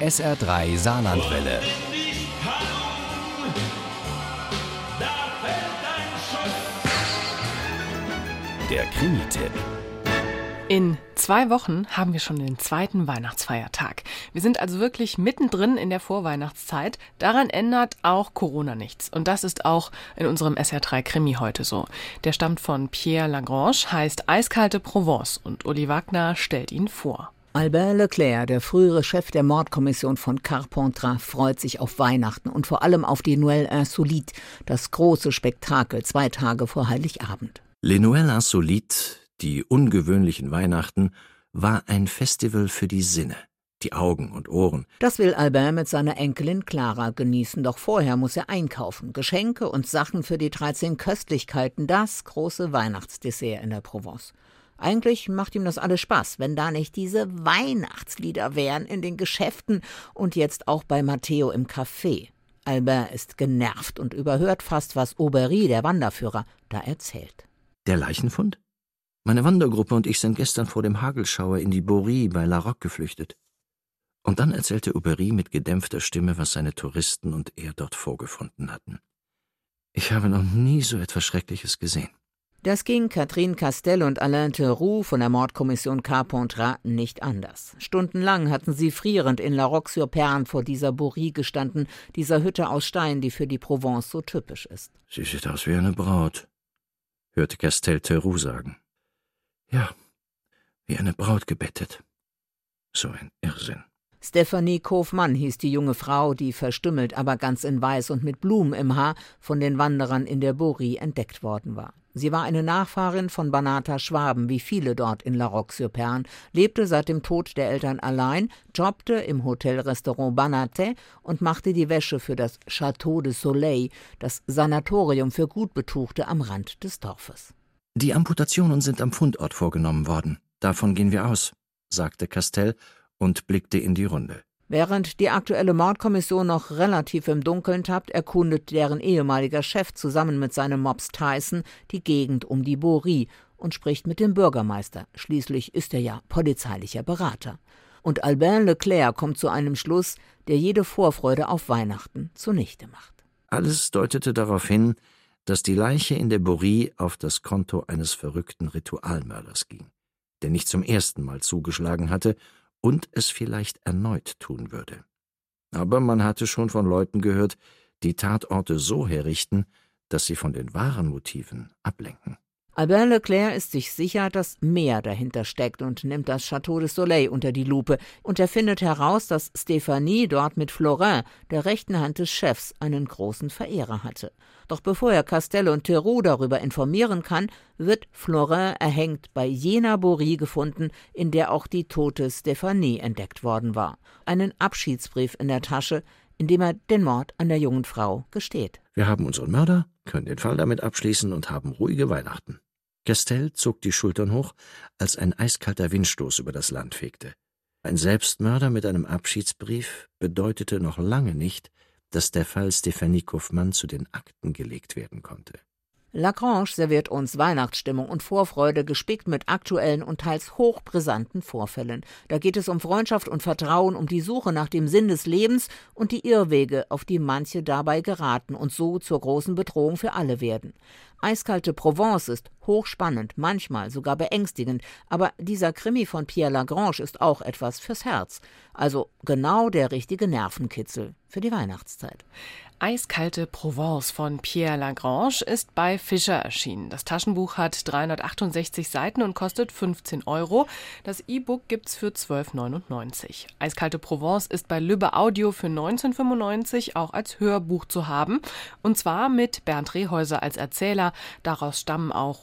SR3 Saarlandwelle. Der Krimi-Tipp. In zwei Wochen haben wir schon den zweiten Weihnachtsfeiertag. Wir sind also wirklich mittendrin in der Vorweihnachtszeit. Daran ändert auch Corona nichts. Und das ist auch in unserem SR3 Krimi heute so. Der stammt von Pierre Lagrange, heißt Eiskalte Provence und Uli Wagner stellt ihn vor. Albert Leclerc, der frühere Chef der Mordkommission von Carpentras, freut sich auf Weihnachten und vor allem auf die Noël Insolite, das große Spektakel zwei Tage vor Heiligabend. Les Noël Insolites, die ungewöhnlichen Weihnachten, war ein Festival für die Sinne, die Augen und Ohren. Das will Albert mit seiner Enkelin Clara genießen, doch vorher muss er einkaufen. Geschenke und Sachen für die 13 Köstlichkeiten, das große Weihnachtsdessert in der Provence. Eigentlich macht ihm das alles Spaß, wenn da nicht diese Weihnachtslieder wären in den Geschäften und jetzt auch bei Matteo im Café. Albert ist genervt und überhört fast, was Aubry, der Wanderführer, da erzählt. Der Leichenfund? Meine Wandergruppe und ich sind gestern vor dem Hagelschauer in die Borie bei La Roque geflüchtet. Und dann erzählte Aubry mit gedämpfter Stimme, was seine Touristen und er dort vorgefunden hatten. Ich habe noch nie so etwas Schreckliches gesehen. Das ging Catherine Castell und Alain Theroux von der Mordkommission Carpentras nicht anders. Stundenlang hatten sie frierend in La Roque-sur-Perne vor dieser Bourrie gestanden, dieser Hütte aus Stein, die für die Provence so typisch ist. Sie sieht aus wie eine Braut, hörte Castell Theroux sagen. Ja, wie eine Braut gebettet. So ein Irrsinn. Stephanie Kofmann hieß die junge Frau, die verstümmelt, aber ganz in Weiß und mit Blumen im Haar von den Wanderern in der Bourrie entdeckt worden war. Sie war eine Nachfahrin von Banata Schwaben, wie viele dort in La Roque-sur-Perne, lebte seit dem Tod der Eltern allein, jobbte im Hotelrestaurant Banaté und machte die Wäsche für das Château de Soleil, das Sanatorium für Gutbetuchte am Rand des Dorfes. Die Amputationen sind am Fundort vorgenommen worden. Davon gehen wir aus, sagte Castell und blickte in die Runde. Während die aktuelle Mordkommission noch relativ im Dunkeln tappt, erkundet deren ehemaliger Chef zusammen mit seinem Mops Tyson die Gegend um die Borie und spricht mit dem Bürgermeister. Schließlich ist er ja polizeilicher Berater. Und Albin Leclerc kommt zu einem Schluss, der jede Vorfreude auf Weihnachten zunichte macht. Alles deutete darauf hin, dass die Leiche in der Borie auf das Konto eines verrückten Ritualmörders ging, der nicht zum ersten Mal zugeschlagen hatte und es vielleicht erneut tun würde. Aber man hatte schon von Leuten gehört, die Tatorte so herrichten, dass sie von den wahren Motiven ablenken. Albert Leclerc ist sich sicher, dass mehr dahinter steckt und nimmt das Château de Soleil unter die Lupe. Und er findet heraus, dass Stéphanie dort mit Florin, der rechten Hand des Chefs, einen großen Verehrer hatte. Doch bevor er Castelle und Theroux darüber informieren kann, wird Florin erhängt bei jener Borie gefunden, in der auch die tote Stéphanie entdeckt worden war. Einen Abschiedsbrief in der Tasche, in dem er den Mord an der jungen Frau gesteht. Wir haben unseren Mörder, können den Fall damit abschließen und haben ruhige Weihnachten. Castell zog die Schultern hoch, als ein eiskalter Windstoß über das Land fegte. Ein Selbstmörder mit einem Abschiedsbrief bedeutete noch lange nicht, dass der Fall Stephanie Kaufmann zu den Akten gelegt werden konnte. Lagrange serviert uns Weihnachtsstimmung und Vorfreude, gespickt mit aktuellen und teils hochbrisanten Vorfällen. Da geht es um Freundschaft und Vertrauen, um die Suche nach dem Sinn des Lebens und die Irrwege, auf die manche dabei geraten und so zur großen Bedrohung für alle werden. Eiskalte Provence ist hochspannend, manchmal sogar beängstigend, aber dieser Krimi von Pierre Lagrange ist auch etwas fürs Herz. Also genau der richtige Nervenkitzel für die Weihnachtszeit. Eiskalte Provence von Pierre Lagrange ist bei Fischer erschienen. Das Taschenbuch hat 368 Seiten und kostet 15 Euro. Das E-Book gibt's für 12,99. Eiskalte Provence ist bei Lübbe Audio für 1995 auch als Hörbuch zu haben. Und zwar mit Bernd Rehäuser als Erzähler. Daraus stammen auch